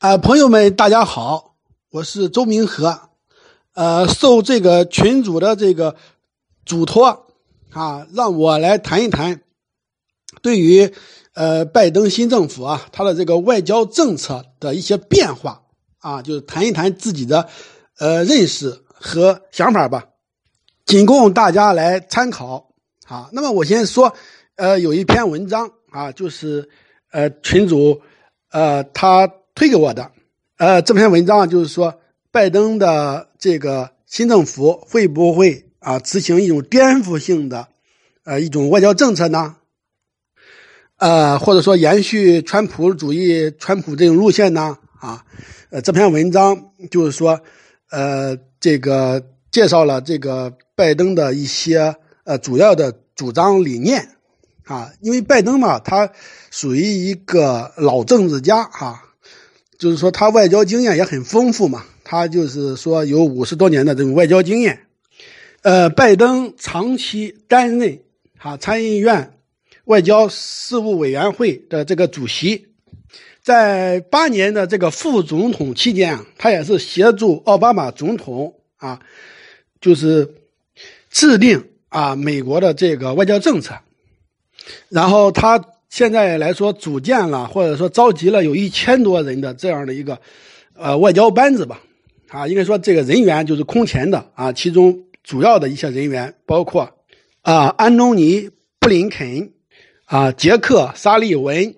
啊，朋友们，大家好，我是周明和，呃，受这个群主的这个嘱托啊，让我来谈一谈对于呃拜登新政府啊他的这个外交政策的一些变化啊，就是谈一谈自己的呃认识和想法吧，仅供大家来参考啊。那么我先说，呃，有一篇文章啊，就是呃群主呃他。推给我的，呃，这篇文章就是说，拜登的这个新政府会不会啊执行一种颠覆性的，呃，一种外交政策呢？呃，或者说延续川普主义、川普这种路线呢？啊，呃，这篇文章就是说，呃，这个介绍了这个拜登的一些呃主要的主张理念，啊，因为拜登嘛，他属于一个老政治家，哈。就是说，他外交经验也很丰富嘛。他就是说，有五十多年的这种外交经验。呃，拜登长期担任哈参议院外交事务委员会的这个主席，在八年的这个副总统期间啊，他也是协助奥巴马总统啊，就是制定啊美国的这个外交政策。然后他。现在来说，组建了或者说召集了有一千多人的这样的一个，呃，外交班子吧，啊，应该说这个人员就是空前的啊。其中主要的一些人员包括啊，安东尼·布林肯，啊，杰克·沙利文，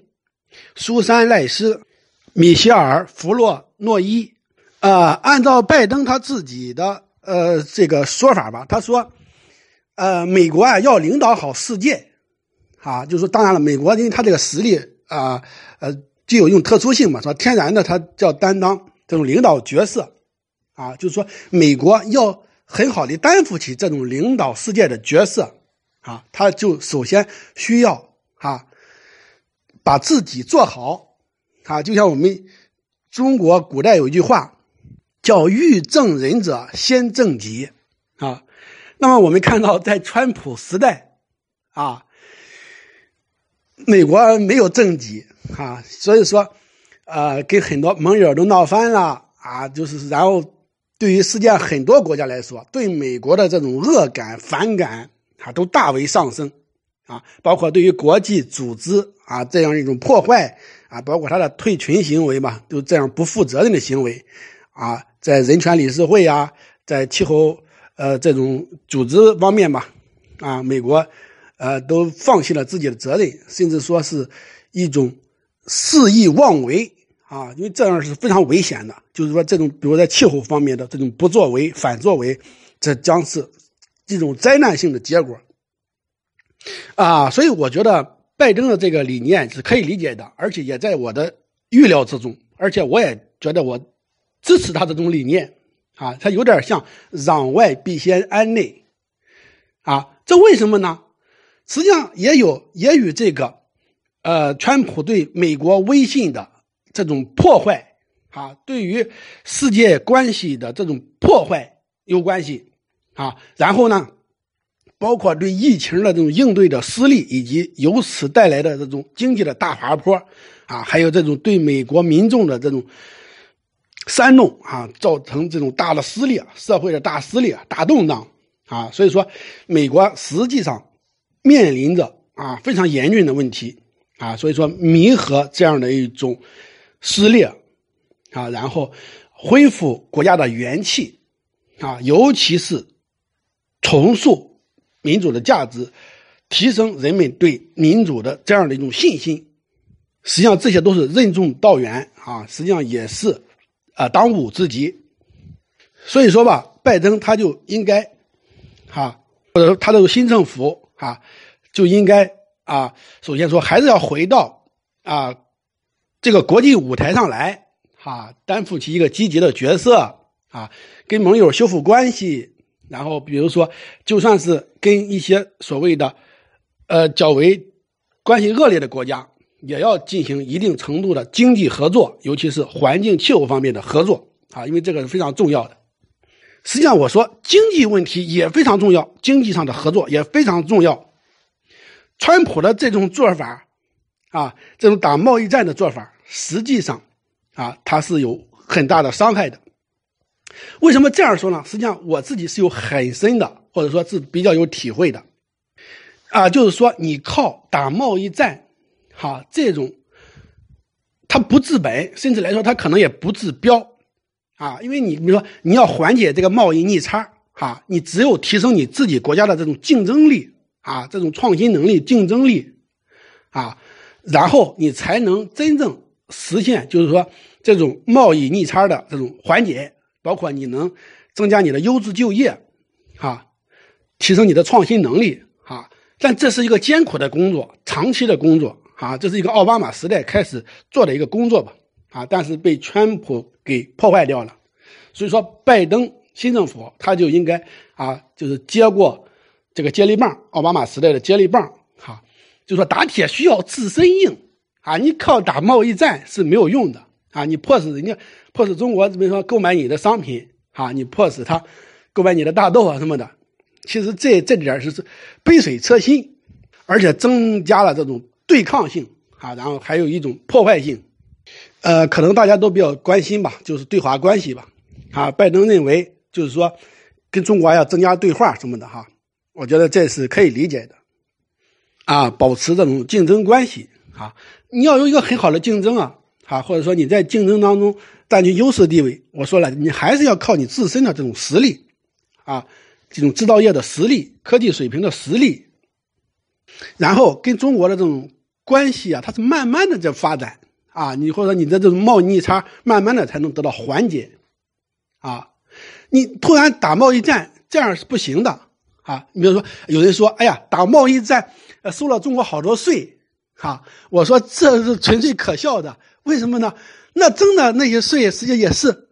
苏珊·赖斯，米歇尔·弗洛诺伊，啊，按照拜登他自己的呃这个说法吧，他说，呃，美国啊要领导好世界。啊，就是说，当然了，美国因为他这个实力啊，呃，具有一种特殊性嘛，是吧？天然的，他叫担当这种领导角色，啊，就是说，美国要很好的担负起这种领导世界的角色，啊，他就首先需要啊，把自己做好，啊，就像我们中国古代有一句话，叫“欲正人者先正己”，啊，那么我们看到在川普时代，啊。美国没有政绩啊，所以说，呃，跟很多盟友都闹翻了啊，就是然后，对于世界很多国家来说，对美国的这种恶感、反感啊，都大为上升啊，包括对于国际组织啊这样一种破坏啊，包括他的退群行为嘛，都这样不负责任的行为啊，在人权理事会啊，在气候呃这种组织方面吧，啊，美国。呃，都放弃了自己的责任，甚至说是一种肆意妄为啊，因为这样是非常危险的。就是说，这种比如在气候方面的这种不作为、反作为，这将是这种灾难性的结果啊。所以，我觉得拜登的这个理念是可以理解的，而且也在我的预料之中，而且我也觉得我支持他这种理念啊。他有点像攘外必先安内啊，这为什么呢？实际上也有也与这个，呃，川普对美国威信的这种破坏，啊，对于世界关系的这种破坏有关系，啊，然后呢，包括对疫情的这种应对的失利，以及由此带来的这种经济的大滑坡，啊，还有这种对美国民众的这种煽动，啊，造成这种大的撕裂，社会的大撕裂、大动荡，啊，所以说，美国实际上。面临着啊非常严峻的问题啊，所以说弥合这样的一种撕裂啊，然后恢复国家的元气啊，尤其是重塑民主的价值，提升人们对民主的这样的一种信心，实际上这些都是任重道远啊，实际上也是啊当务之急。所以说吧，拜登他就应该哈，或者说他这个新政府。啊，就应该啊，首先说还是要回到啊这个国际舞台上来，哈，担负起一个积极的角色啊，跟盟友修复关系，然后比如说，就算是跟一些所谓的呃较为关系恶劣的国家，也要进行一定程度的经济合作，尤其是环境气候方面的合作啊，因为这个是非常重要的。实际上，我说经济问题也非常重要，经济上的合作也非常重要。川普的这种做法，啊，这种打贸易战的做法，实际上啊，它是有很大的伤害的。为什么这样说呢？实际上我自己是有很深的，或者说是比较有体会的，啊，就是说你靠打贸易战，哈，这种它不治本，甚至来说它可能也不治标，啊，因为你比如说你要缓解这个贸易逆差，哈，你只有提升你自己国家的这种竞争力，啊，这种创新能力、竞争力，啊，然后你才能真正实现，就是说这种贸易逆差的这种缓解。包括你能增加你的优质就业，哈，提升你的创新能力，啊，但这是一个艰苦的工作，长期的工作，啊，这是一个奥巴马时代开始做的一个工作吧，啊，但是被川普给破坏掉了，所以说拜登新政府他就应该啊，就是接过这个接力棒，奥巴马时代的接力棒，哈，就说打铁需要自身硬，啊，你靠打贸易战是没有用的。啊，你迫使人家，迫使中国比如说购买你的商品，啊，你迫使他购买你的大豆啊什么的，其实这这点是杯水车薪，而且增加了这种对抗性啊，然后还有一种破坏性，呃，可能大家都比较关心吧，就是对华关系吧，啊，拜登认为就是说跟中国要增加对话什么的哈，我觉得这是可以理解的，啊，保持这种竞争关系啊，你要有一个很好的竞争啊。啊，或者说你在竞争当中占据优势地位，我说了，你还是要靠你自身的这种实力，啊，这种制造业的实力、科技水平的实力，然后跟中国的这种关系啊，它是慢慢的在发展啊，你或者你的这种贸易逆差，慢慢的才能得到缓解，啊，你突然打贸易战这样是不行的啊，你比如说有人说，哎呀，打贸易战，呃，收了中国好多税，哈，我说这是纯粹可笑的。为什么呢？那征的那些税，实际上也是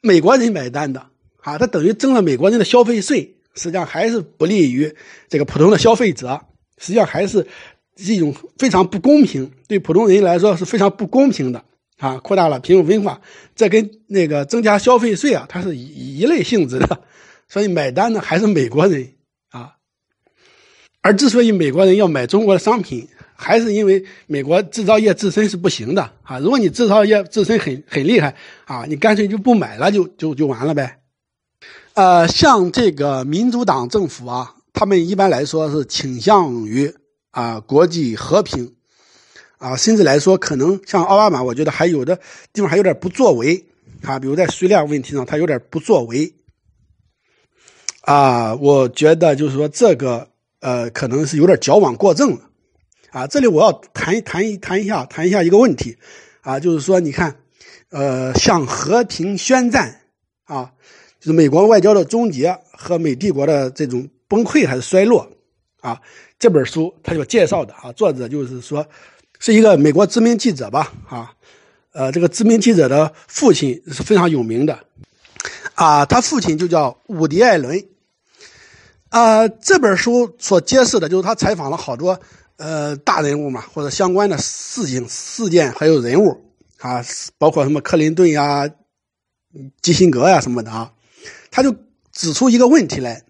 美国人买单的啊，它等于征了美国人的消费税，实际上还是不利于这个普通的消费者，实际上还是是一种非常不公平，对普通人来说是非常不公平的啊，扩大了贫富分化，这跟那个增加消费税啊，它是一一类性质的，所以买单的还是美国人啊，而之所以美国人要买中国的商品。还是因为美国制造业自身是不行的啊！如果你制造业自身很很厉害啊，你干脆就不买了，就就就完了呗。呃，像这个民主党政府啊，他们一般来说是倾向于啊国际和平啊，甚至来说可能像奥巴马，我觉得还有的地方还有点不作为啊，比如在叙利亚问题上他有点不作为啊，我觉得就是说这个呃可能是有点矫枉过正了。啊，这里我要谈谈一谈一下，谈一下一个问题，啊，就是说，你看，呃，向和平宣战，啊，就是美国外交的终结和美帝国的这种崩溃还是衰落，啊，这本书他就介绍的啊，作者就是说，是一个美国知名记者吧，啊，呃，这个知名记者的父亲是非常有名的，啊，他父亲就叫伍迪·艾伦，啊，这本书所揭示的就是他采访了好多。呃，大人物嘛，或者相关的事情、事件，还有人物啊，包括什么克林顿呀、基辛格呀什么的啊，他就指出一个问题来，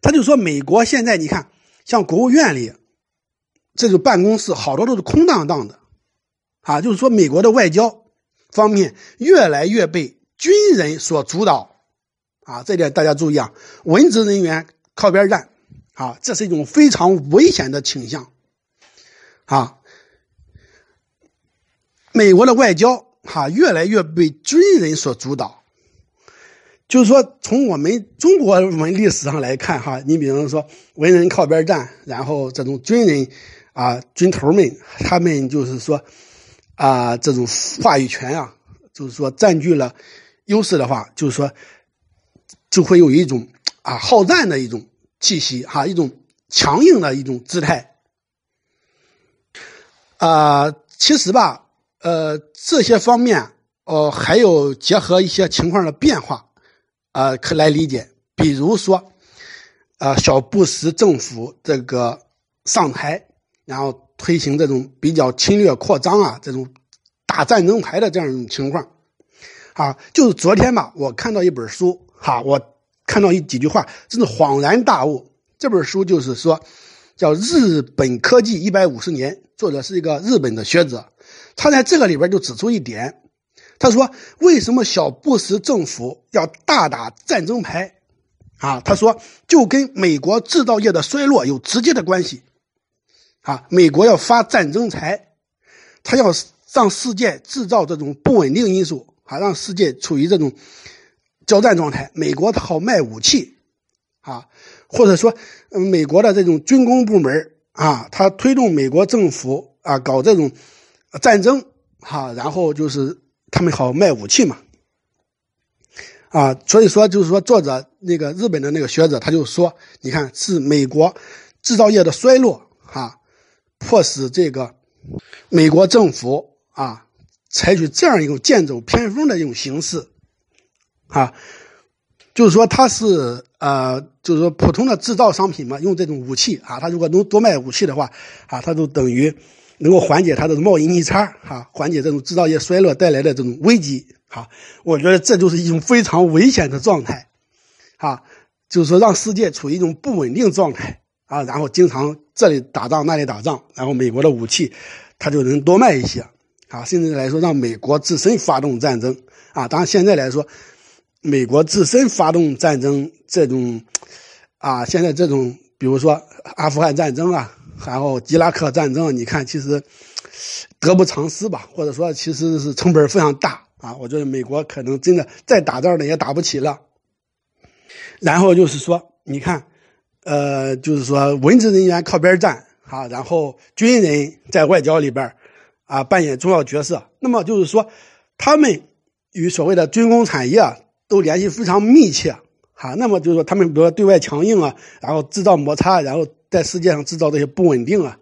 他就说，美国现在你看，像国务院里这种办公室，好多都是空荡荡的，啊，就是说美国的外交方面越来越被军人所主导，啊，这点大家注意啊，文职人员靠边站，啊，这是一种非常危险的倾向。啊，美国的外交哈越来越被军人所主导，就是说，从我们中国文历史上来看哈，你比方说文人靠边站，然后这种军人啊军头们，他们就是说啊这种话语权啊，就是说占据了优势的话，就是说就会有一种啊好战的一种气息哈，一种强硬的一种姿态。啊，其实吧，呃，这些方面哦，还有结合一些情况的变化，啊，可来理解。比如说，啊，小布什政府这个上台，然后推行这种比较侵略扩张啊，这种打战争牌的这样一种情况，啊，就是昨天吧，我看到一本书，哈，我看到一几句话，真是恍然大悟。这本书就是说。叫《日本科技一百五十年》，作者是一个日本的学者，他在这个里边就指出一点，他说：“为什么小布什政府要大打战争牌？啊，他说就跟美国制造业的衰落有直接的关系。啊，美国要发战争财，他要让世界制造这种不稳定因素，啊，让世界处于这种交战状态。美国好卖武器，啊，或者说，美国的这种军工部门啊，他推动美国政府啊搞这种战争，哈，然后就是。”他们好卖武器嘛，啊，所以说就是说，作者那个日本的那个学者，他就说，你看是美国制造业的衰落，哈，迫使这个美国政府啊，采取这样一种剑走偏锋的一种形式，啊，就是说他是呃，就是说普通的制造商品嘛，用这种武器啊，他如果能多卖武器的话，啊，他就等于。能够缓解它的贸易逆差，哈，缓解这种制造业衰落带来的这种危机，哈，我觉得这就是一种非常危险的状态，哈，就是说让世界处于一种不稳定状态，啊，然后经常这里打仗那里打仗，然后美国的武器它就能多卖一些，啊，甚至来说让美国自身发动战争，啊，当然现在来说，美国自身发动战争这种，啊，现在这种比如说阿富汗战争啊。然后伊拉克战争，你看其实得不偿失吧，或者说其实是成本非常大啊。我觉得美国可能真的再打仗呢也打不起了。然后就是说，你看，呃，就是说文职人员靠边站啊，然后军人在外交里边啊扮演重要角色。那么就是说，他们与所谓的军工产业都联系非常密切啊。那么就是说，他们比如说对外强硬啊，然后制造摩擦，然后。在世界上制造这些不稳定啊，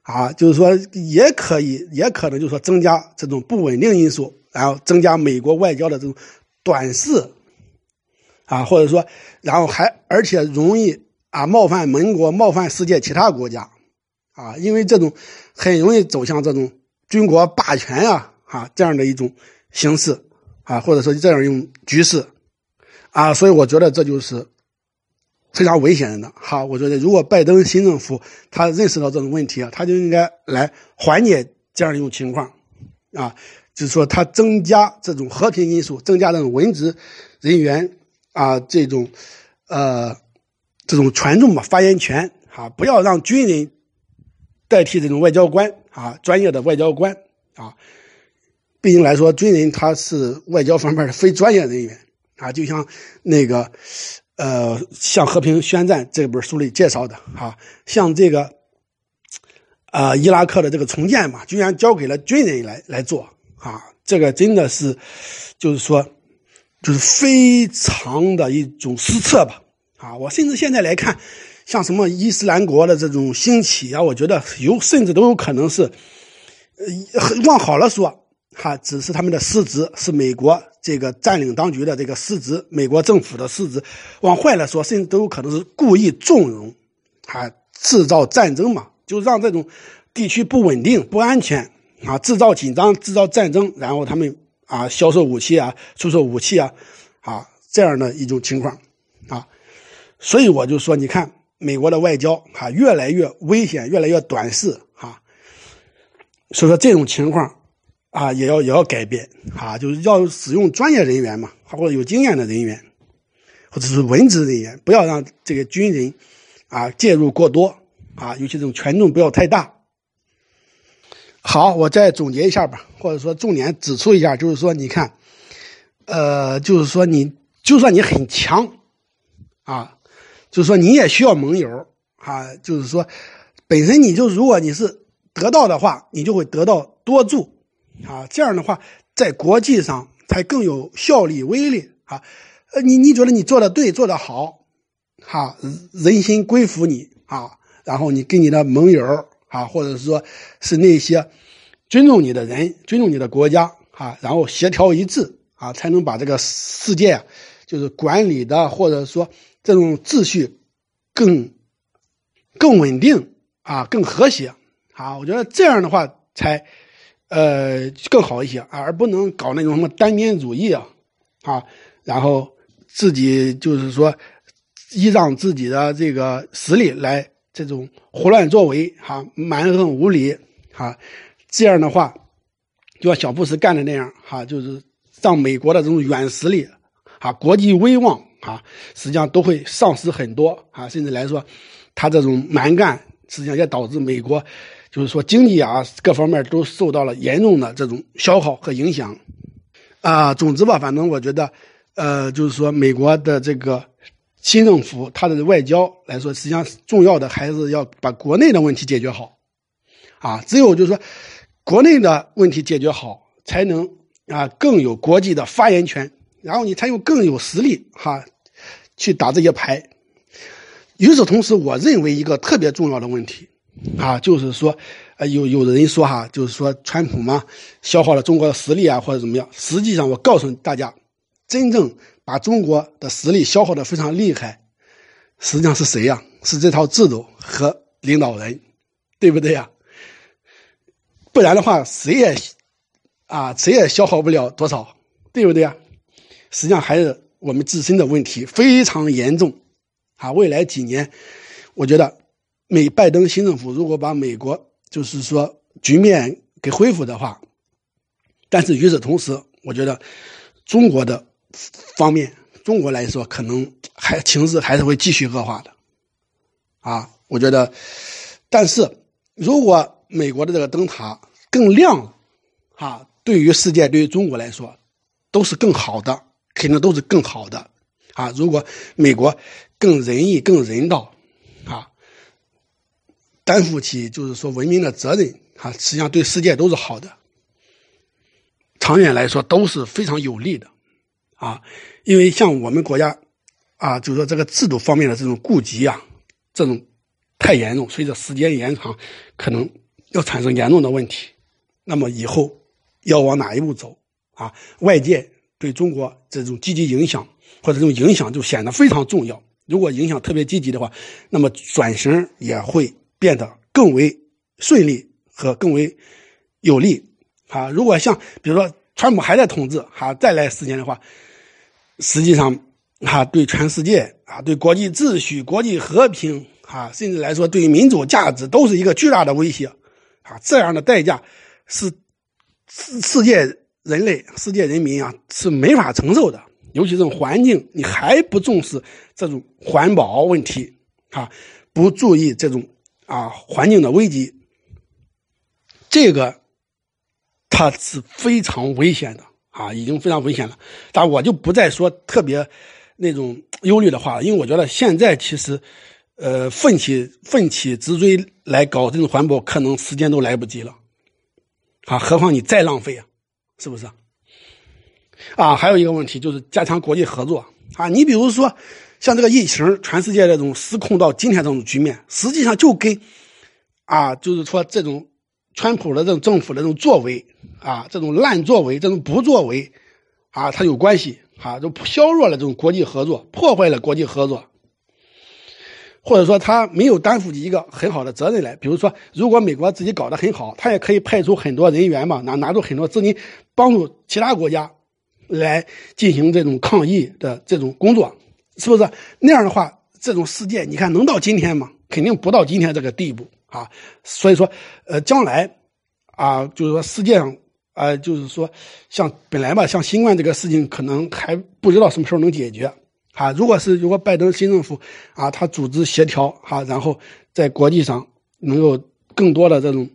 啊，就是说也可以，也可能就是说增加这种不稳定因素，然后增加美国外交的这种短视，啊，或者说，然后还而且容易啊冒犯盟国，冒犯世界其他国家，啊，因为这种很容易走向这种军国霸权啊，啊这样的一种形式，啊，或者说这样一种局势，啊，所以我觉得这就是。非常危险的。哈，我觉得如果拜登新政府他认识到这种问题啊，他就应该来缓解这样一种情况，啊，就是说他增加这种和平因素，增加这种文职人员啊这种呃这种权重吧发言权。啊，不要让军人代替这种外交官。啊专业的外交官。啊，毕竟来说军人他是外交方面的非专业人员。啊，就像那个。呃，向《和平宣战》这本书里介绍的，哈，像这个，啊，伊拉克的这个重建嘛，居然交给了军人来来做，啊，这个真的是，就是说，就是非常的一种失策吧，啊，我甚至现在来看，像什么伊斯兰国的这种兴起啊，我觉得有甚至都有可能是，呃，往好了说，哈，只是他们的失职，是美国。这个占领当局的这个失职，美国政府的失职，往坏了说，甚至都有可能是故意纵容，啊，制造战争嘛，就让这种地区不稳定、不安全啊，制造紧张、制造战争，然后他们啊销售武器啊、出售武器啊，啊这样的一种情况啊，所以我就说，你看美国的外交啊越来越危险，越来越短视啊，所以说这种情况。啊，也要也要改变啊，就是要使用专业人员嘛，或者有经验的人员，或者是文职人员，不要让这个军人啊介入过多啊，尤其这种权重不要太大。好，我再总结一下吧，或者说重点指出一下，就是说，你看，呃，就是说你就算你很强啊，就是说你也需要盟友啊，就是说本身你就如果你是得到的话，你就会得到多助。啊，这样的话，在国际上才更有效力、威力啊！呃，你你觉得你做的对、做的好，哈，人心归服你啊，然后你跟你的盟友啊，或者是说是那些尊重你的人、尊重你的国家啊，然后协调一致啊，才能把这个世界就是管理的，或者说这种秩序更更稳定啊，更和谐啊！我觉得这样的话才。呃，更好一些，而不能搞那种什么单边主义啊，啊，然后自己就是说依仗自己的这个实力来这种胡乱作为，哈，蛮横无理，哈，这样的话就像小布什干的那样，哈，就是让美国的这种软实力，啊，国际威望，啊，实际上都会丧失很多，啊，甚至来说，他这种蛮干，实际上也导致美国，就是说经济啊各方面都受到了严重的这种消耗和影响，啊，总之吧，反正我觉得，呃，就是说美国的这个。新政府他的外交来说，实际上重要的还是要把国内的问题解决好，啊，只有就是说国内的问题解决好，才能啊更有国际的发言权，然后你才有更有实力哈去打这些牌。与此同时，我认为一个特别重要的问题啊，就是说，呃，有有的人说哈，就是说川普嘛消耗了中国的实力啊，或者怎么样？实际上，我告诉大家，真正。把中国的实力消耗的非常厉害，实际上是谁呀？是这套制度和领导人，对不对呀？不然的话，谁也啊，谁也消耗不了多少，对不对呀？实际上还是我们自身的问题非常严重啊！未来几年，我觉得美拜登新政府如果把美国就是说局面给恢复的话，但是与此同时，我觉得中国的。方面，中国来说，可能还情势还是会继续恶化的，啊，我觉得，但是如果美国的这个灯塔更亮了，啊，对于世界，对于中国来说，都是更好的，肯定都是更好的，啊，如果美国更仁义、更人道，担负起就是说文明的责任，啊，实际上对世界都是好的，长远来说都是非常有利的。啊，因为像我们国家，啊，就是说这个制度方面的这种顾及啊，这种太严重，随着时间延长，可能要产生严重的问题。那么以后要往哪一步走啊？外界对中国这种积极影响或者这种影响就显得非常重要。如果影响特别积极的话，那么转型也会变得更为顺利和更为有利。啊，如果像比如说川普还在统治，哈，再来时间的话。实际上，哈，对全世界啊，对国际秩序、国际和平啊，甚至来说，对于民主价值，都是一个巨大的威胁，啊，这样的代价是世世界人类、世界人民啊是没法承受的。尤其这种环境，你还不重视这种环保问题，啊，不注意这种啊环境的危机，这个它是非常危险的。啊，已经非常危险了，但我就不再说特别那种忧虑的话了，因为我觉得现在其实，呃，奋起奋起直追来搞这种环保，可能时间都来不及了，啊，何况你再浪费啊，是不是？啊，还有一个问题就是加强国际合作啊，你比如说像这个疫情，全世界这种失控到今天这种局面，实际上就跟啊，就是说这种。川普的这种政府的这种作为啊，这种烂作为，这种不作为啊，它有关系啊，就削弱了这种国际合作，破坏了国际合作，或者说他没有担负起一个很好的责任来。比如说，如果美国自己搞得很好，他也可以派出很多人员嘛，拿拿出很多资金帮助其他国家来进行这种抗疫的这种工作，是不是？那样的话，这种世界你看能到今天吗？肯定不到今天这个地步。啊，所以说，呃，将来，啊，就是说世界上，啊，就是说，像本来吧，像新冠这个事情，可能还不知道什么时候能解决。啊，如果是如果拜登新政府啊，他组织协调，哈，然后在国际上能够更多的这种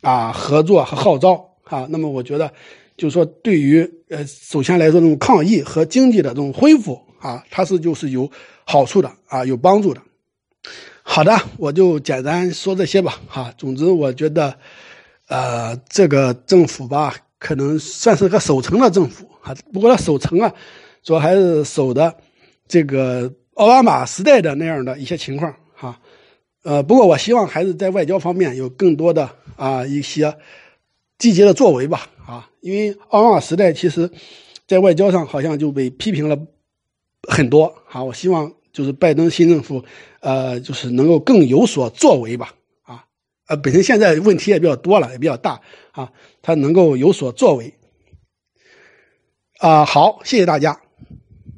啊合作和号召，啊，那么我觉得，就是说，对于呃，首先来说，这种抗疫和经济的这种恢复，啊，它是就是有好处的，啊，有帮助的。好的，我就简单说这些吧，哈。总之，我觉得，呃，这个政府吧，可能算是个守成的政府，哈。不过，它守成啊，主要还是守的这个奥巴马时代的那样的一些情况，哈。呃，不过我希望还是在外交方面有更多的啊一些积极的作为吧，啊，因为奥巴马时代其实，在外交上好像就被批评了很多，好。我希望。就是拜登新政府，呃，就是能够更有所作为吧，啊，呃，本身现在问题也比较多了，也比较大，啊，他能够有所作为，啊，好，谢谢大家。